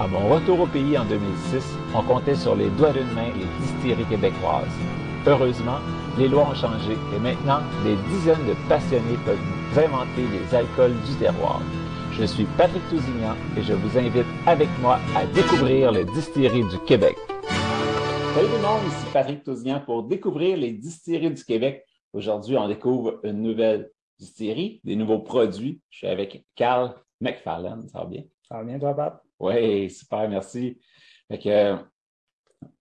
À mon retour au pays en 2006, on comptait sur les doigts d'une main les distilleries québécoises. Heureusement, les lois ont changé et maintenant, des dizaines de passionnés peuvent inventer les alcools du terroir. Je suis Patrick Tousignan et je vous invite avec moi à découvrir les distilleries du Québec. Salut tout le monde, ici Patrick Tousignan pour découvrir les distilleries du Québec. Aujourd'hui, on découvre une nouvelle distillerie, des nouveaux produits. Je suis avec Carl McFarlane. Ça va bien? Ça va bien, toi, Pat? Oui, super, merci. Fait que,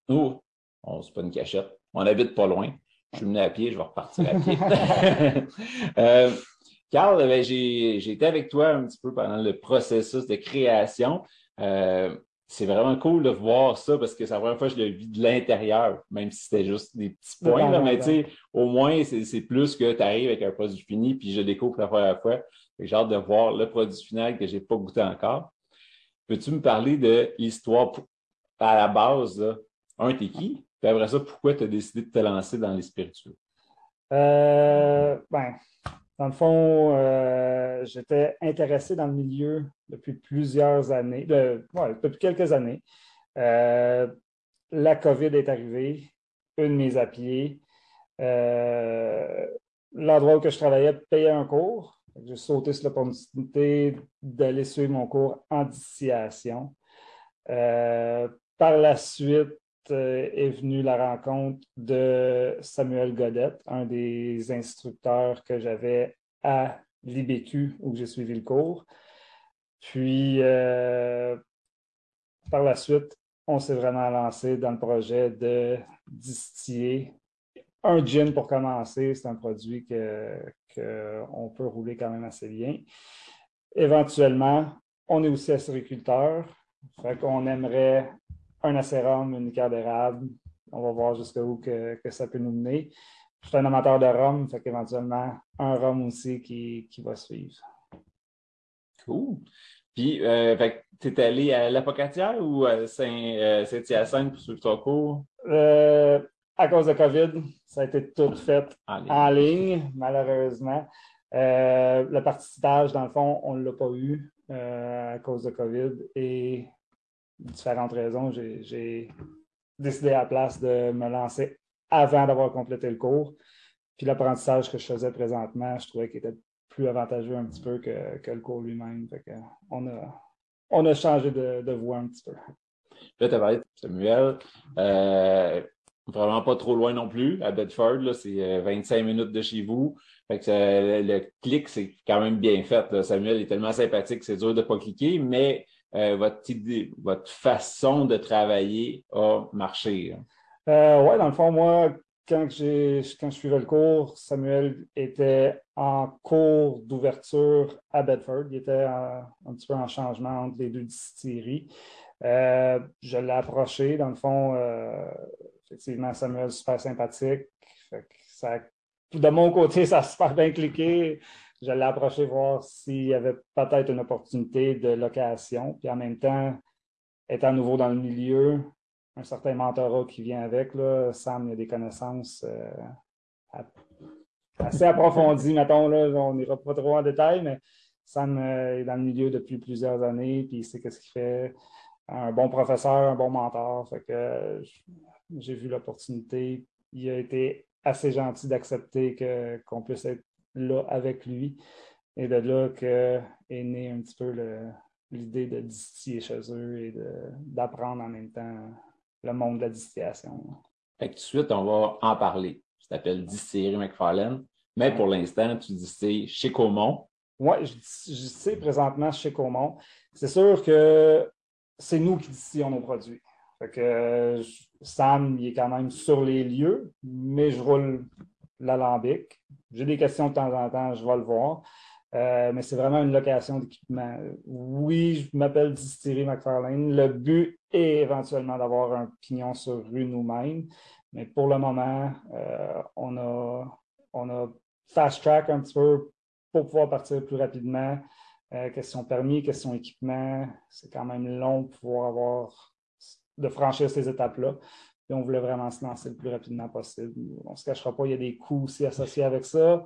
nous, on c'est pas une cachette. On habite pas loin. Je suis venu à pied, je vais repartir à pied. euh, Carl, ben, j'ai été avec toi un petit peu pendant le processus de création. Euh, c'est vraiment cool de voir ça parce que c'est la première fois que je le vis de l'intérieur, même si c'était juste des petits points. Là, mais tu sais, au moins, c'est plus que tu arrives avec un produit fini, puis je découvre la première fois. J'ai hâte de voir le produit final que j'ai pas goûté encore. Peux-tu me parler de l'histoire à la base? Un, t'es qui? Puis après ça, pourquoi tu as décidé de te lancer dans les spiritueux? Euh, ben, dans le fond, euh, j'étais intéressé dans le milieu depuis plusieurs années, depuis quelques années. Euh, la COVID est arrivée, une mise à pied. L'endroit où je travaillais payait un cours. J'ai sauté sur l'opportunité d'aller suivre mon cours en distillation. Euh, par la suite, euh, est venue la rencontre de Samuel Godette, un des instructeurs que j'avais à l'IBQ où j'ai suivi le cours. Puis, euh, par la suite, on s'est vraiment lancé dans le projet de distiller un gin pour commencer. C'est un produit qu'on que peut rouler quand même assez bien. Éventuellement, on est aussi acériculteur. Fait qu'on aimerait un acérum, une liqueur d'érable. On va voir jusqu'où que, que ça peut nous mener. Je suis un amateur de rhum, fait qu'éventuellement, un rhum aussi qui, qui va suivre. Cool. Puis, euh, tu es allé à l'Apocatière ou à Saint-Hyacinthe euh, pour suivre ton cours? Euh, à cause de COVID, ça a été tout fait en ligne, en ligne malheureusement. Euh, le participage, dans le fond, on ne l'a pas eu euh, à cause de COVID et différentes raisons, j'ai décidé à la place de me lancer avant d'avoir complété le cours. Puis l'apprentissage que je faisais présentement, je trouvais qu'il était plus avantageux un petit peu que, que le cours lui-même. On a, on a changé de, de voie un petit peu. Là, tu as parlé de Samuel. Euh, vraiment pas trop loin non plus. À Bedford, c'est 25 euh, minutes de chez vous. Fait que le clic, c'est quand même bien fait. Samuel est tellement sympathique, c'est dur de ne pas cliquer, mais euh, votre idée, votre façon de travailler a marché? Hein? Euh, oui, dans le fond, moi, quand, quand je suivais le cours, Samuel était en cours d'ouverture à Bedford. Il était un petit peu en changement entre les deux distilleries. Je l'ai approché, dans le fond, effectivement, Samuel, super sympathique. de mon côté, ça a super bien cliqué je l'ai approché voir s'il y avait peut-être une opportunité de location. Puis en même temps, étant nouveau dans le milieu, un certain mentorat qui vient avec, là, Sam, il a des connaissances euh, assez approfondies, mettons, là, on n'ira pas trop en détail, mais Sam euh, est dans le milieu depuis plusieurs années, puis il sait qu'est-ce qu'il fait. Un bon professeur, un bon mentor. Fait que j'ai vu l'opportunité. Il a été assez gentil d'accepter qu'on puisse être là avec lui. Et de là que est née un petit peu l'idée de distiller chez eux et d'apprendre en même temps le monde de la distillation. Fait que tout de suite, on va en parler. Ça s'appelle Distillerie McFarlane. Mais pour l'instant, tu dis c'est chez Comont. Oui, je, je sais présentement chez Comont. C'est sûr que c'est nous qui distillons nos produits. Fait que Sam, il est quand même sur les lieux, mais je roule l'alambic. J'ai des questions de temps en temps, je vais le voir. Euh, mais c'est vraiment une location d'équipement. Oui, je m'appelle Distillerie McFarlane. Le but est éventuellement d'avoir un pignon sur rue nous-mêmes, mais pour le moment, euh, on, a, on a fast track un petit peu pour pouvoir partir plus rapidement. Euh, question permis, question équipement, c'est quand même long pour pouvoir avoir de franchir ces étapes-là. On voulait vraiment se lancer le plus rapidement possible. On ne se cachera pas, il y a des coûts aussi associés avec ça.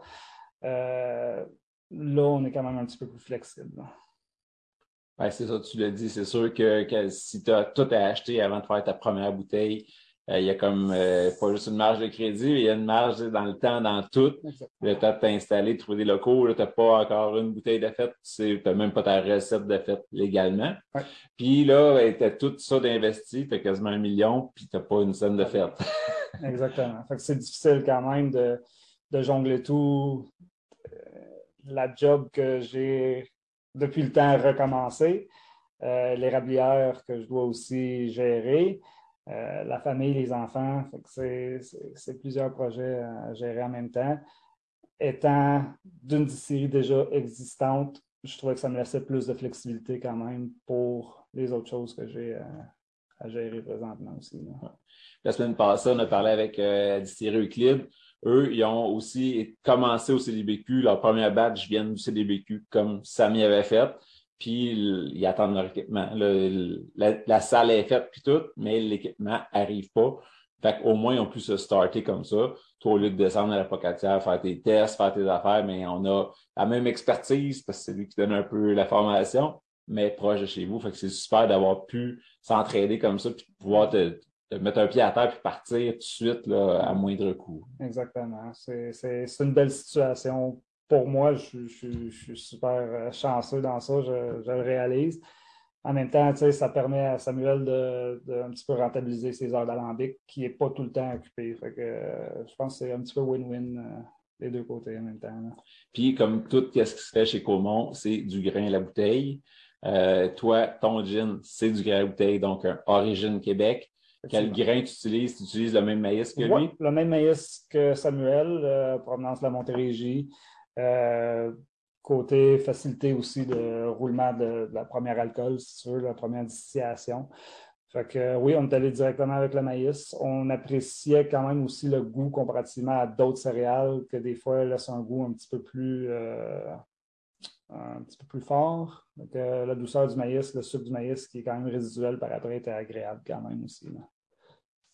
Euh, là, on est quand même un petit peu plus flexible. c'est ça, tu l'as dit. C'est sûr que, que si tu as tout à acheter avant de faire ta première bouteille, euh, il y a comme euh, pas juste une marge de crédit, mais il y a une marge dans le temps, dans tout. Le temps de t'installer, de trouver des locaux, tu n'as pas encore une bouteille de fête, tu n'as même pas ta recette de fête légalement. Puis là, ben, tu as tout ça d'investi, tu as quasiment un million, puis tu n'as pas une scène de fête. Exactement. c'est difficile quand même de, de jongler tout. Euh, la job que j'ai depuis le temps recommencé, l'érablière que je dois aussi gérer. Euh, la famille, les enfants. C'est plusieurs projets à gérer en même temps. Étant d'une série déjà existante, je trouvais que ça me laissait plus de flexibilité quand même pour les autres choses que j'ai à, gérer présentement aussi. La semaine passée, on a parlé avec euh, Distillerie Euclide. Eux, ils ont aussi commencé au CDBQ. Leur première batch vient du CDBQ, comme Samy avait fait puis ils attendent leur équipement. la, salle est faite, puis tout, mais l'équipement n'arrive pas. Fait qu'au moins, on peut se starter comme ça. Toi, au lieu de descendre à la pocatière, faire tes tests, faire tes affaires, mais on a la même expertise parce que c'est lui qui donne un peu la formation, mais proche de chez vous. Fait que c'est super d'avoir pu s'entraider comme ça, puis pouvoir te, mettre un pied à terre puis partir tout de suite là, à moindre coût. Exactement. C'est une belle situation pour moi, je, suis super euh, chanceux dans ça, je, le réalise. En même temps, ça permet à Samuel de, un petit peu rentabiliser ses heures d'alambic qui n'est pas tout le temps occupé. Fait que, euh, je pense que c'est un petit peu win-win euh, les deux côtés en même temps. Puis, comme tout ce qui se fait chez Comont, c'est du grain à la bouteille. toi, ton gin, c'est du grain à la bouteille, donc un Origine Québec. Quel grain tu utilises? Tu utilises le même maïs que lui? le même maïs que Samuel, provenance de la Montérégie. Euh, côté facilité aussi de roulement de, la première alcool, si tu veux, la première distillation. Fait que oui, on est allé directement avec le maïs. On appréciait quand même aussi le goût comparativement à d'autres céréales que des fois laissent un goût un petit peu plus, euh, un petit peu plus fort. la douceur du maïs, le sucre du maïs qui est quand même résiduel par après était agréable quand même aussi.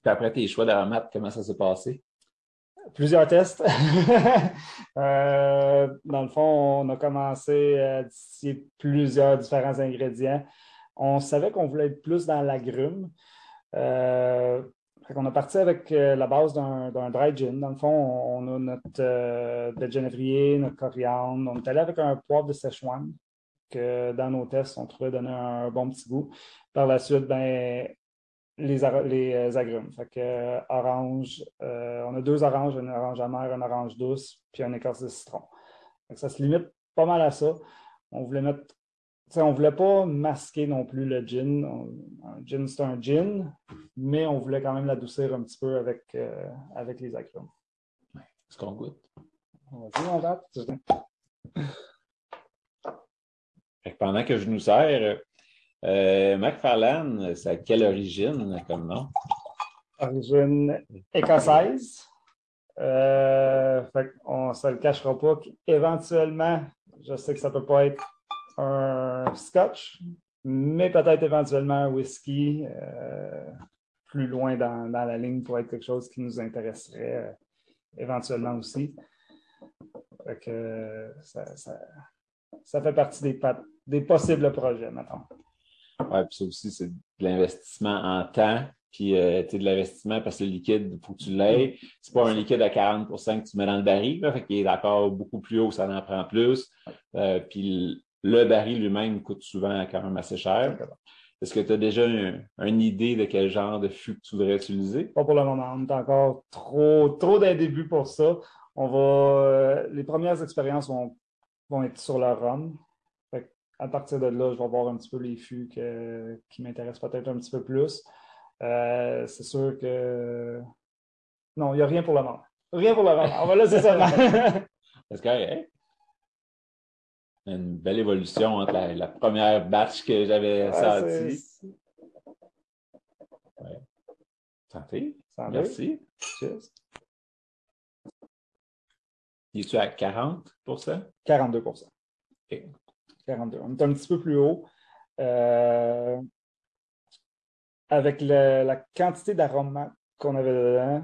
après tes choix d'aromates, comment ça s'est passé? Plusieurs tests. Euh, dans le fond, on a commencé à distiller plusieurs différents ingrédients. On savait qu'on voulait être plus dans l'agrume. Euh, on a parti avec euh, la base d'un dry gin. Dans le fond, on, a notre euh, de genévrier, notre coriandre. On est allé avec un poivre de Szechuan que dans nos tests, on trouvait donner un bon petit goût. Par la suite, ben, les, les euh, agrumes. Fait que, euh, orange, euh, on a deux oranges, une orange amère, une orange douce, puis un écorce de citron. ça se limite pas mal à ça. On voulait mettre. On ne voulait pas masquer non plus le gin. un gin, c'est un gin, mais on voulait quand même l'adoucir un petit peu avec, avec les agrumes. Est-ce qu'on goûte? Vas-y, on va. Pendant que je nous sers, euh, McFarlane, c'est quelle origine comme nom? Origine écossaise. Euh, on ne se le cachera pas qu'éventuellement, je sais que ça ne peut pas être un scotch, mais peut-être éventuellement un whisky euh, plus loin dans, la ligne pour être quelque chose qui nous intéresserait euh, éventuellement aussi. ça, fait partie des, des possibles projets, maintenant. Oui, puis ça aussi, c'est de l'investissement en temps, puis euh, de l'investissement parce que le liquide, il faut que tu l'aies. C'est pas un liquide à 40% que tu mets dans le baril, fait qu'il est encore beaucoup plus haut, ça en prend plus. Euh, puis le baril lui-même coûte souvent quand même assez cher. est-ce que tu as déjà une idée de quel genre de fût que tu voudrais utiliser? Pas pour le moment. On est encore trop, trop d'un début pour ça. On va, euh, les premières expériences vont, vont être sur le rhum. À partir de là, je vais voir un petit peu les fûts qui m'intéressent peut-être un petit peu plus. Euh, c'est sûr que. Non, il n'y a rien pour le moment. Rien pour le moment. On va laisser ça. Parce que, une belle évolution entre la, première batch que j'avais sortie. Ouais. Santé. Santé. Merci. Cheers. Es-tu à 40 42 OK. 42. On est un petit peu plus haut. Euh, avec la quantité d'aromates qu'on avait dedans,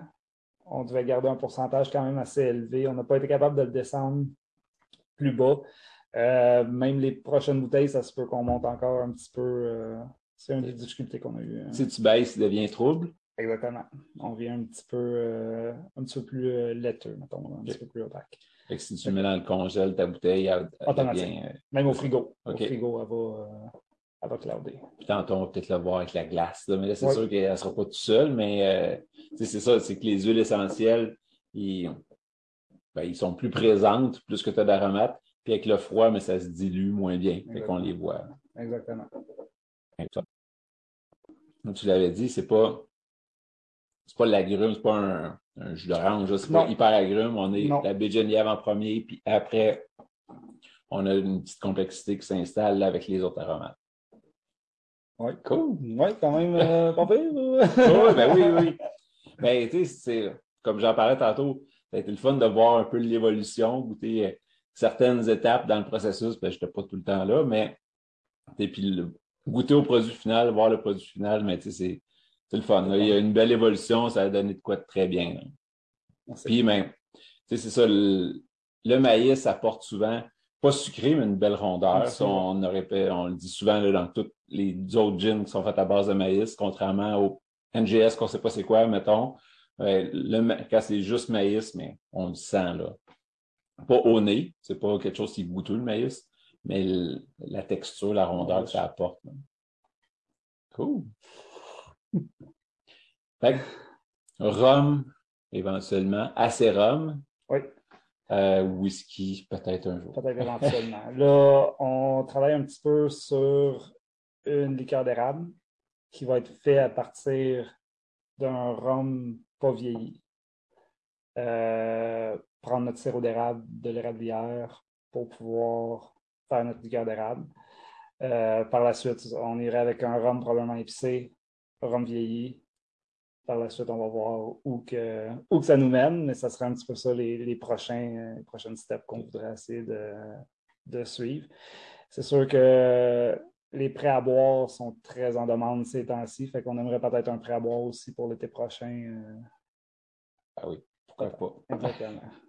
on devait garder un pourcentage quand même assez élevé. On n'a pas été capable de le descendre plus bas. Euh, même les prochaines bouteilles, ça se peut qu'on monte encore un petit peu. Euh, c'est une des difficultés qu'on a eues. Hein. Si tu baisses, il devient trouble. Exactement. On vient un petit peu, euh, un petit peu plus laiteux, mettons, un petit peu plus opaque. Fait que si tu mets dans le congèle ta bouteille, elle, Automatique. Même au frigo. Au frigo, elle va, elle va clouder. Puis tantôt, on va peut-être le voir avec la glace. Mais là, c'est sûr qu'elle ne sera pas tout seule, mais c'est ça, c'est que les huiles essentielles, ils, ben, ils sont plus présentes, plus que tu as d'aromates. Puis avec le froid, mais ça se dilue moins bien. Fait qu'on les voit. Exactement. Comme tu l'avais dit, c'est pas c'est pas l'agrume, c'est pas un, un jus d'orange, c'est pas hyper agrume. On est la baie de en premier, puis après, on a une petite complexité qui s'installe avec les autres aromates. Oui, cool. Oui, quand même euh, pas pire. oui, ben oui, oui. Ben, tu sais, c'est comme j'en parlais tantôt, ça a été le fun de voir un peu l'évolution, goûter euh, certaines étapes dans le processus, ben, je n'étais pas tout le temps là, mais et puis goûter au produit final, voir le produit final, mais c'est le fun. Il y a une belle évolution, ça a donné de quoi de très bien. Puis, ben, c'est ça, le, maïs apporte souvent, pas sucré, mais une belle rondeur. on, aurait, on le dit souvent dans tous les autres gins qui sont faits à base de maïs, contrairement au NGS qu'on ne sait pas c'est quoi, mettons. Ben, le, quand c'est juste maïs, mais on le sent là pas au nez, c'est pas quelque chose qui est goûteux le maïs, mais la texture, la rondeur que ça apporte. Cool. Fait rhum, éventuellement, acérum. Oui. Euh, whisky, peut-être un jour. Peut-être éventuellement. Là, on travaille un petit peu sur une liqueur d'érable qui va être faite à partir d'un rhum pas vieilli. Euh, prendre notre sirop d'érable de l'érablière pour pouvoir faire notre liqueur d'érable. Euh, par la suite, on irait avec un rhum probablement épicé, rhum vieilli. Par la suite, on va voir où que, où que ça nous mène, mais ça serait un petit peu ça les, prochains, prochaines steps qu'on voudrait essayer de, suivre. C'est sûr que les prêts à boire sont très en demande ces temps-ci, fait qu'on aimerait peut-être un prêt à boire aussi pour l'été prochain. Euh. Ah oui, pourquoi pas. Exactement.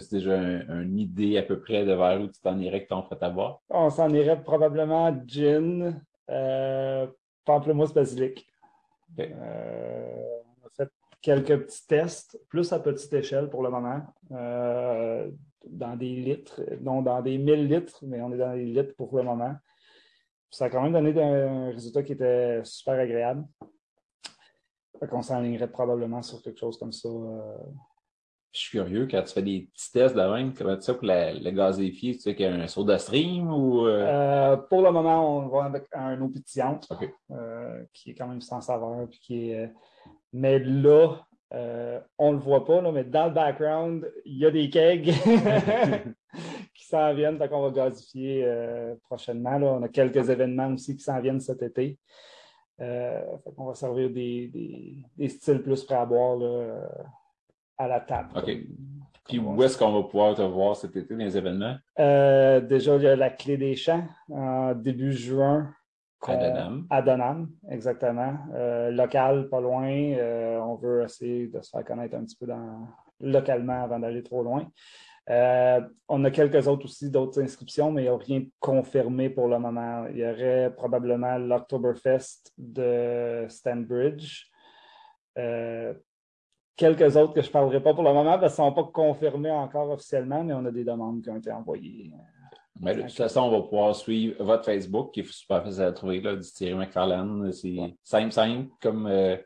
C'est déjà une idée à peu près de vers où tu t'en irais que ton fait à boire? On s'en irait probablement gin, euh, pamplemousse basilic. Euh, on a fait quelques petits tests, plus à petite échelle pour le moment, euh, dans des litres, non dans des 1000 litres, mais on est dans des litres pour le moment. Ça a quand même donné un résultat qui était super agréable. On s'enlignerait probablement sur quelque chose comme ça je suis curieux, quand tu fais des petits tests de même, comment tu sais pour le gazéfier, tu sais qu'il y a un soda stream ou. Euh? Euh, pour le moment, on va avec un eau pétillante euh, qui est quand même sans saveur. Puis qui est, mais là, on ne le voit pas, là, mais dans le background, il y a des kegs qui s'en viennent, donc on va gazifier prochainement. Là. On a quelques événements aussi qui s'en viennent cet été. on va servir des, des, des, styles plus prêts à boire. Là, à la table. OK. Puis où est-ce qu'on va pouvoir te voir cet été dans les événements? Euh, déjà, il y a la clé des champs en début juin. À Donham. À Donham, exactement. Euh, local, pas loin. Euh, on veut essayer de se faire connaître un petit peu dans, localement avant d'aller trop loin. on a quelques autres aussi, d'autres inscriptions, mais il n'y a rien de confirmé pour le moment. Il y aurait probablement l'Octoberfest de Stanbridge quelques autres que je ne parlerai pas pour le moment parce qu'ils ne sont pas confirmés encore officiellement, mais on a des demandes qui ont été envoyées. Mais de toute façon, on va pouvoir suivre votre Facebook, qui est super facile à trouver, là, du Thierry McFarlane. C'est simple, simple, comme euh,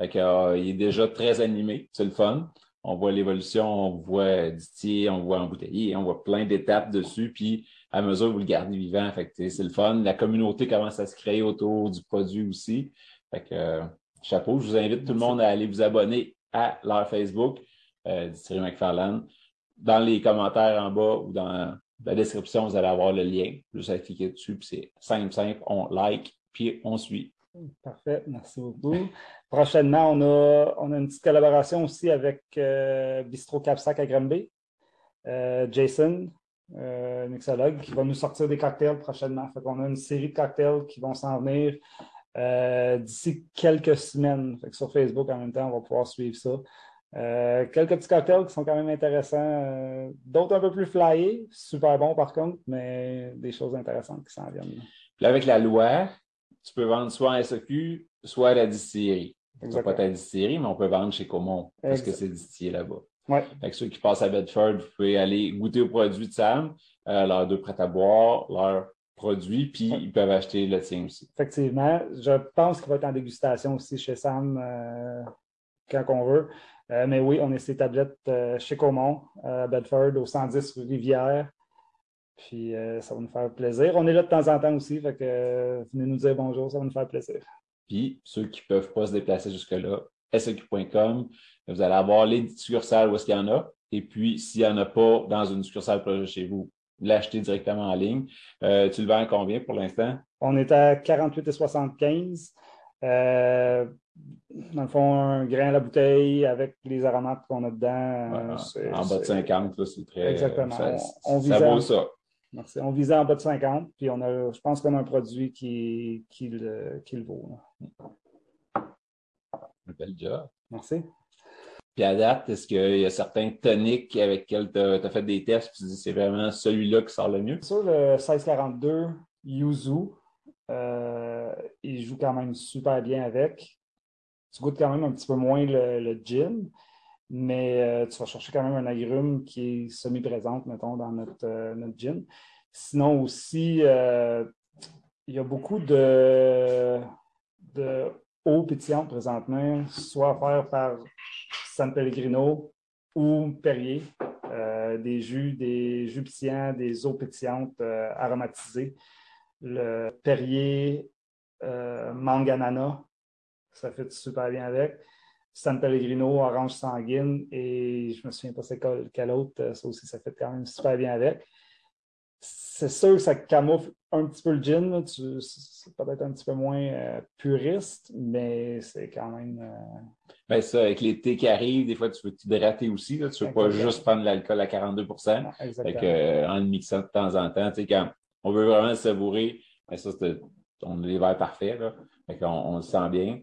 euh, il est déjà très animé, c'est le fun. On voit l'évolution, on voit Ditier, on voit embouteillé, on voit plein d'étapes dessus, puis à mesure que vous le gardez vivant, fait c'est le fun. La communauté commence à se créer autour du produit aussi. Fait que, euh, chapeau, je vous invite tout le monde à aller vous abonner à leur Facebook, euh, McFarlane. Dans les commentaires en bas ou dans la description, vous allez avoir le lien. Juste à cliquer dessus, puis c'est simple, simple. On like, puis on suit. Parfait, merci beaucoup. Prochainement, on a, on a une petite collaboration aussi avec euh, Bistro Capsac à Granby. Euh, Jason, euh, mixologue, qui va nous sortir des cocktails prochainement. Fait on a une série de cocktails qui vont s'en venir euh, d'ici quelques semaines. Fait sur Facebook, en même temps, on va pouvoir suivre ça. Euh, quelques petits cocktails qui sont quand même intéressants, euh, d'autres un peu plus flyés, super bons par contre, mais des choses intéressantes qui s'en viennent. Puis avec la loi, tu peux vendre soit en SEQ, soit à la distillerie. Ça pas ta distillerie, mais on peut vendre chez Comon parce que c'est distillé là-bas. Ouais. Avec ceux qui passent à Bedford, vous pouvez aller goûter aux produits de Sam, euh, leurs deux prêts à boire, leurs produits, puis ils peuvent acheter le tien aussi. Effectivement. Je pense qu'il va être en dégustation aussi chez Sam quand on veut. Euh, mais oui, on est ces tablettes euh, chez Comont, à Bedford, au 110 rue Rivière. Puis euh, ça va nous faire plaisir. On est là de temps en temps aussi, fait que venez nous dire bonjour, ça va nous faire plaisir. Puis ceux qui ne peuvent pas se déplacer jusque-là, seq.com, vous allez avoir les succursales où est-ce qu'il y en a. Et puis, s'il n'y en a pas dans une succursale proche chez vous, l'acheter directement en ligne. tu le vends à combien pour l'instant? On est à 48,75. Euh, dans le fond, un grain à la bouteille avec les aromates qu'on a dedans. en bas de 50, c'est très. Exactement. Ça, on, ça vaut ça. Merci. On visait en bas de 50, puis on a, je pense qu'on a un produit qui, qui, le, qui le vaut. Un bel job. Merci. Puis à date, est-ce qu'il y a certains toniques avec lesquels tu as, fait des tests et tu dis c'est vraiment celui-là qui sort le mieux? Sur le 1642 Yuzu, euh, il joue quand même super bien avec. Tu goûtes quand même un petit peu moins le, gin, mais euh, tu vas chercher quand même un agrume qui est semi-présente, mettons, dans notre, euh, notre gin. Sinon aussi, il y a beaucoup de, de eau pétillante présentement, soit à faire par San Pellegrino ou Perrier, des jus, des jus des eaux pétillantes aromatisées le Perrier euh, Manganana, ça fait super bien avec. San Pellegrino, Orange Sanguine, et je me souviens pas c'est quel, autre, euh, ça aussi, ça fait quand même super bien avec. C'est sûr que ça camoufle un petit peu le gin, c'est peut-être un petit peu moins euh, puriste, mais c'est quand même. Ben ça, avec l'été qui arrive, des fois, tu veux t'hydrater aussi. Là? Tu ne veux pas juste prendre l'alcool à 42 non, En le mixant de temps en temps. Tu sais, quand on veut vraiment savourer. Mais ça, c'est, on a les verres parfaits, là. on, le sent bien.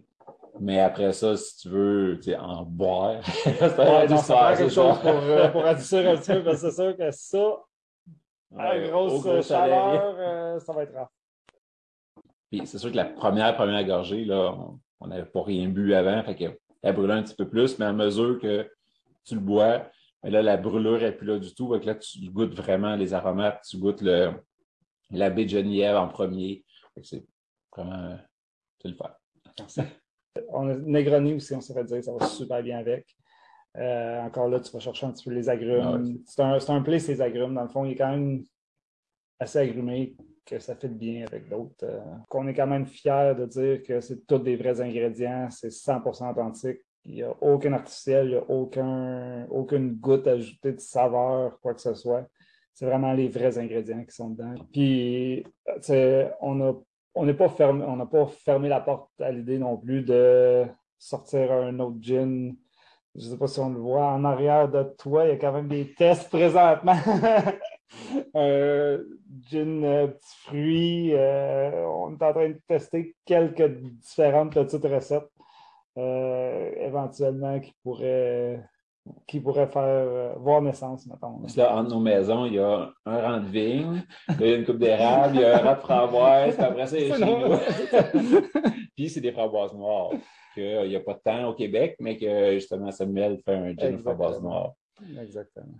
Mais après ça, si tu veux en boire, c'est ouais, ça quelque chose pour, euh, pour adoucir un petit peu, parce que c'est sûr que ça, à grosse chaleur, euh, ça va être rare. Puis c'est sûr que la première, première gorgée, là, on n'avait pas rien bu avant, fait qu'elle brûlait un petit peu plus, mais à mesure que tu le bois, là, la brûlure n'est plus là du tout. Fait là, tu goûtes vraiment les aromates, tu goûtes le, la baie de Geneviève en premier. C'est vraiment, c'est le faire. On a Negroni aussi, on s'est dire, ça va super bien avec. Euh, encore là, tu vas chercher un petit peu les agrumes. c'est un, un play, ces agrumes. Dans le fond, il est quand même assez agrumé que ça fait bien avec d'autres. Euh, qu'on est quand même fier de dire que c'est tous des vrais ingrédients, c'est 100% authentique. Il n'y a aucun artificiel, il n'y a aucun, aucune goutte ajoutée de saveur, quoi que ce soit. C'est vraiment les vrais ingrédients qui sont dedans. Puis, on on on n'a pas fermé la porte à l'idée non plus de sortir un autre gin. Je ne sais pas si on le voit en arrière de toi, il y a quand même des tests présentement. un gin euh, petit fruit. Euh, on est en train de tester quelques différentes petites recettes euh, éventuellement qui pourraient qui pourrait faire euh, voir naissance, mettons. Là, entre nos maisons, il y a un rang de vigne, il y a une coupe d'érable, il y a un rang de framboise, puis après ça, il y a chez nous. puis c'est des framboises noires. Il n'y a pas de temps au Québec, mais que justement Samuel fait un gin de framboise noire. Exactement.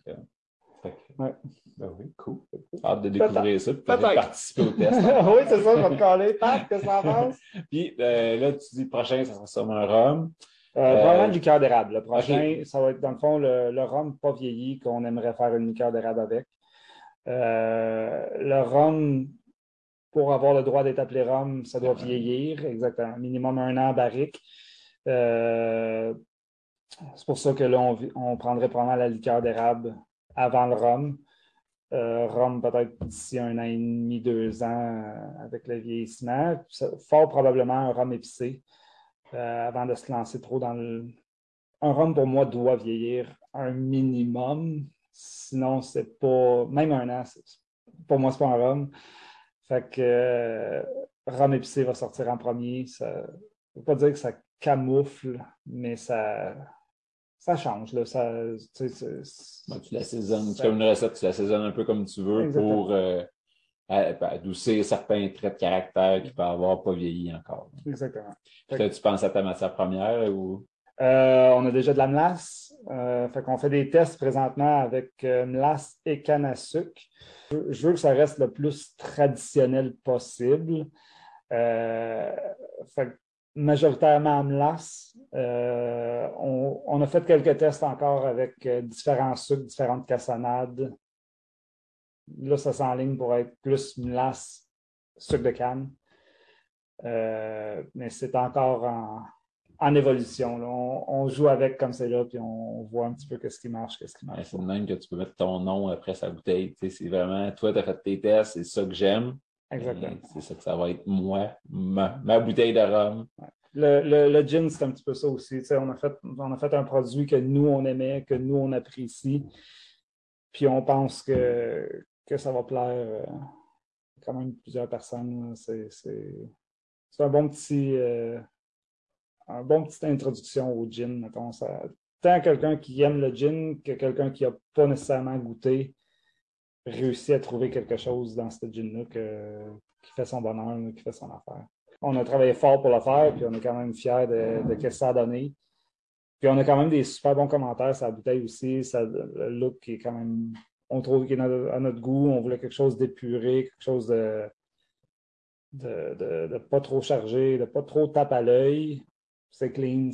Ben oui, cool. Hâte de découvrir ça, peut-être participer au test. oui, c'est ça, je vais te coller. Pat, que ça pense? Puis euh, là, tu dis prochain, ça sera un rhum. Euh, vraiment une liqueur d'érable. Le prochain, ça va être dans le fond le, le rhum pas vieilli qu'on aimerait faire une liqueur d'érable avec. Euh, le rhum, pour avoir le droit d'être appelé rhum, ça doit vieillir, exactement. Minimum un an barrique. Euh, c'est pour ça que là, on, prendrait probablement la liqueur d'érable avant le rhum. Euh, peut-être d'ici un an et demi, deux ans avec le vieillissement. Fort probablement un rhum épicé avant de se lancer trop dans le. Un rhum pour moi doit vieillir un minimum. Sinon, c'est pas. Même un an, pour moi, c'est pas un rhum. Fait que euh, rhum épicé va sortir en premier. Ça ne veut pas dire que ça camoufle, mais ça, ça change. Là. Ça, tu, tu l'assaisonnes. comme une recette, tu l'assaisonnes un peu comme tu veux pour euh, adoucir certains traits de caractère qui peuvent avoir pas vieilli encore. Exactement. Tu penses à ta matière première ou? Euh, on a déjà de la melasse. Euh, fait qu'on fait des tests présentement avec euh, melasse et canne à sucre. Je veux que ça reste le plus traditionnel possible. fait majoritairement melasse. On, on, a fait quelques tests encore avec différents sucres, différentes cassonades. Là, ça s'enligne pour être plus melasse, sucre de canne. mais c'est encore en, en évolution. On, joue avec comme c'est là, puis on, voit un petit peu ce qui marche, qu'est-ce qui marche. c'est même que tu peux mettre ton nom après sa bouteille. C'est vraiment, toi, tu as fait tes tests, c'est ça que j'aime. Exactement. C'est ça que ça va être moi, ma, bouteille de rhum. Le, le, gin, c'est un petit peu ça aussi. On a, fait, on a fait un produit que nous, on aimait, que nous, on apprécie. Puis on pense que, que ça va plaire euh, quand même plusieurs personnes. C'est un bon petit. Euh, un bon petite introduction au gin, mettons. Ça, tant quelqu'un qui aime le gin que quelqu'un qui n'a pas nécessairement goûté réussit à trouver quelque chose dans ce gin-là qui fait son bonheur, qui fait son affaire. On a travaillé fort pour le faire, puis on est quand même fiers de, ce que ça a donné. Puis on a quand même des super bons commentaires sur la bouteille aussi. Le look qui est quand même. On trouve qu'il est à notre goût. On voulait quelque chose d'épuré, quelque chose de, de, pas trop chargé, de pas trop tape à l'œil, c'est clean.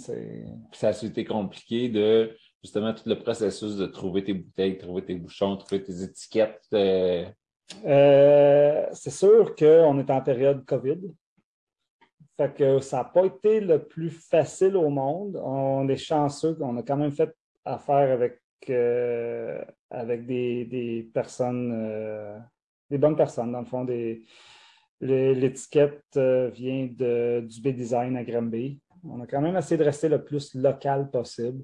Ça a été compliqué de justement tout le processus de trouver tes bouteilles, trouver tes bouchons, trouver tes étiquettes. Euh. Euh, c'est sûr qu'on est en période COVID. Fait que ça n'a pas été le plus facile au monde. On est chanceux. On a quand même fait affaire avec, euh, avec des, personnes, des bonnes personnes, dans le fond. L'étiquette vient de, du B-Design à Granby. On a quand même essayé de rester le plus local possible.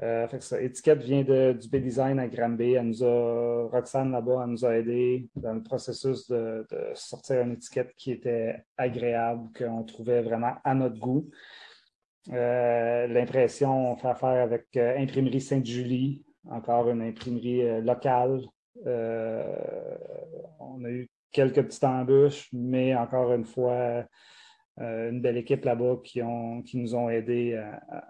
Euh, étiquette vient du B-Design à Granby. Elle nous a, Roxane là-bas, elle nous a aidé dans le processus de, sortir une étiquette qui était agréable, qu'on trouvait vraiment à notre goût. Euh, l'impression, on fait affaire avec euh, Imprimerie Sainte-Julie, encore une imprimerie locale. on a eu quelques petites embûches, mais encore une fois, euh, une belle équipe là-bas qui, qui nous ont aidés à,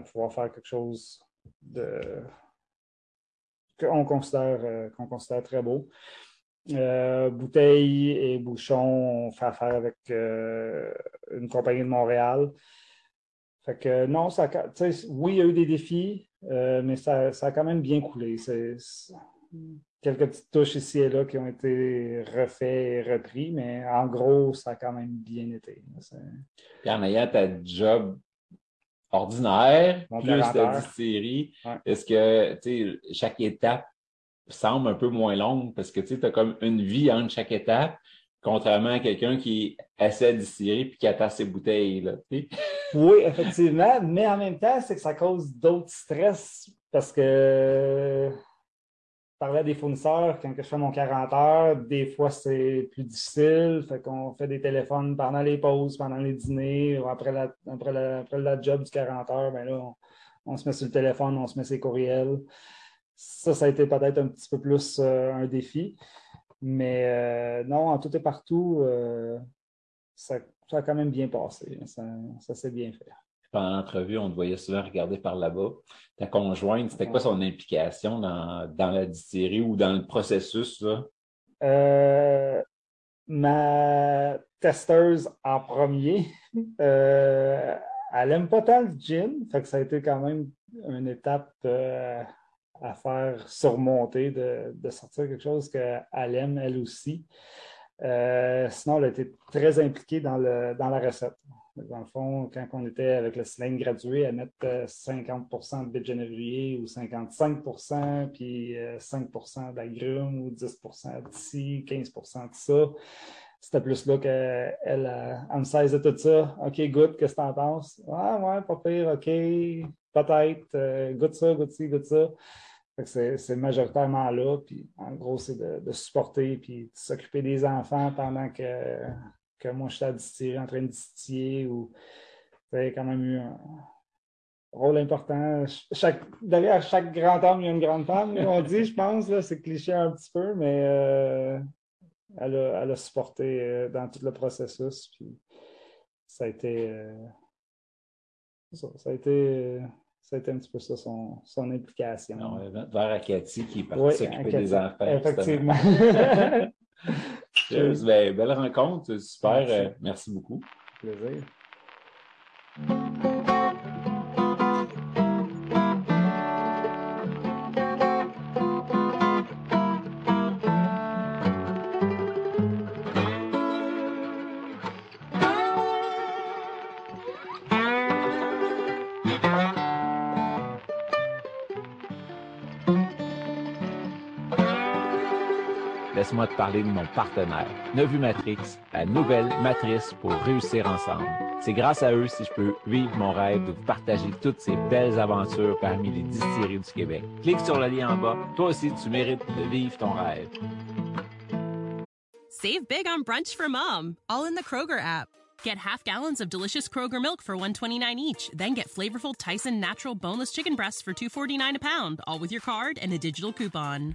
pouvoir faire quelque chose de qu'on considère, euh, qu'on considère très beau. Euh, bouteilles et bouchons, on fait affaire avec une compagnie de Montréal. Fait que non, ça, oui, il y a eu des défis, mais ça, ça, a quand même bien coulé. Quelques petites touches ici et là qui ont été refaites et repris, mais en gros, ça a quand même bien été. Puis en ayant ta job ordinaire, plus ta distillerie, est-ce que chaque étape semble un peu moins longue parce que tu as comme une vie entre chaque étape, contrairement à quelqu'un qui essaie à distillerie puis qui attend ses bouteilles. Là, oui, effectivement, mais en même temps, c'est que ça cause d'autres stress parce que parlais à des fournisseurs, quand je fais mon 40 heures, des fois c'est plus difficile. Fait qu'on fait des téléphones pendant les pauses, pendant les dîners, ou après la, après la, job du 40 heures, ben là, on, se met sur le téléphone, on se met ses courriels. Ça, ça a été peut-être un petit peu plus euh, un défi. Mais euh, non, en tout et partout, euh, ça, a quand même bien passé. Ça, ça s'est bien fait. Pendant l'entrevue, on te voyait souvent regarder par là-bas. Ta conjointe, c'était quoi son implication dans, dans la distillerie ou dans le processus? Là? Euh, ma testeuse en premier, euh, elle aime pas tant le gin, fait que ça a été quand même une étape euh, à faire surmonter de, de, sortir quelque chose qu'elle aime elle aussi. Sinon, elle a été très impliquée dans, le, dans la recette. Dans le fond, quand on était avec le cylindre gradué, à mettre 50% de baie de ou 55% puis 5% d'agrumes ou 10% d'ici, 15% de ça. C'était plus là qu'elle elle, me saisait tout ça. OK, goûte, qu'est-ce que tu en penses? Ah, ouais, pas pire, OK, peut-être, euh, goûte ça, goûte ci, goûte ça. C'est majoritairement là. Puis en gros, c'est de, supporter puis de s'occuper des enfants pendant que, que moi je suis à distiller, en train de distiller. Ou, c'est quand même eu un rôle important. Chaque, derrière chaque grand homme, il y a une grande femme, on dit, je pense. C'est cliché un petit peu, mais euh, elle, a, elle, a, supporté euh, dans tout le processus. Puis ça a été. Euh, ça, ça, a été ça a été un petit peu ça, son, son implication. Non, vers Akati qui est parti s'occuper des enfants. Effectivement. ben, belle rencontre, super. Merci, euh, merci beaucoup. Plaisir. Laisse-moi te parler de mon partenaire, Nevu Matrix, la nouvelle matrice pour réussir ensemble. C'est grâce à eux si je peux vivre mon rêve de vous partager toutes ces belles aventures parmi les distilleries du Québec. Clique sur le lien en bas. Toi aussi, tu mérites de vivre ton rêve. Save big on brunch for mom, all in the Kroger app. Get half gallons of delicious Kroger milk for 129 each, then get flavorful Tyson natural boneless chicken breasts for 249 a pound, all with your card and a digital coupon.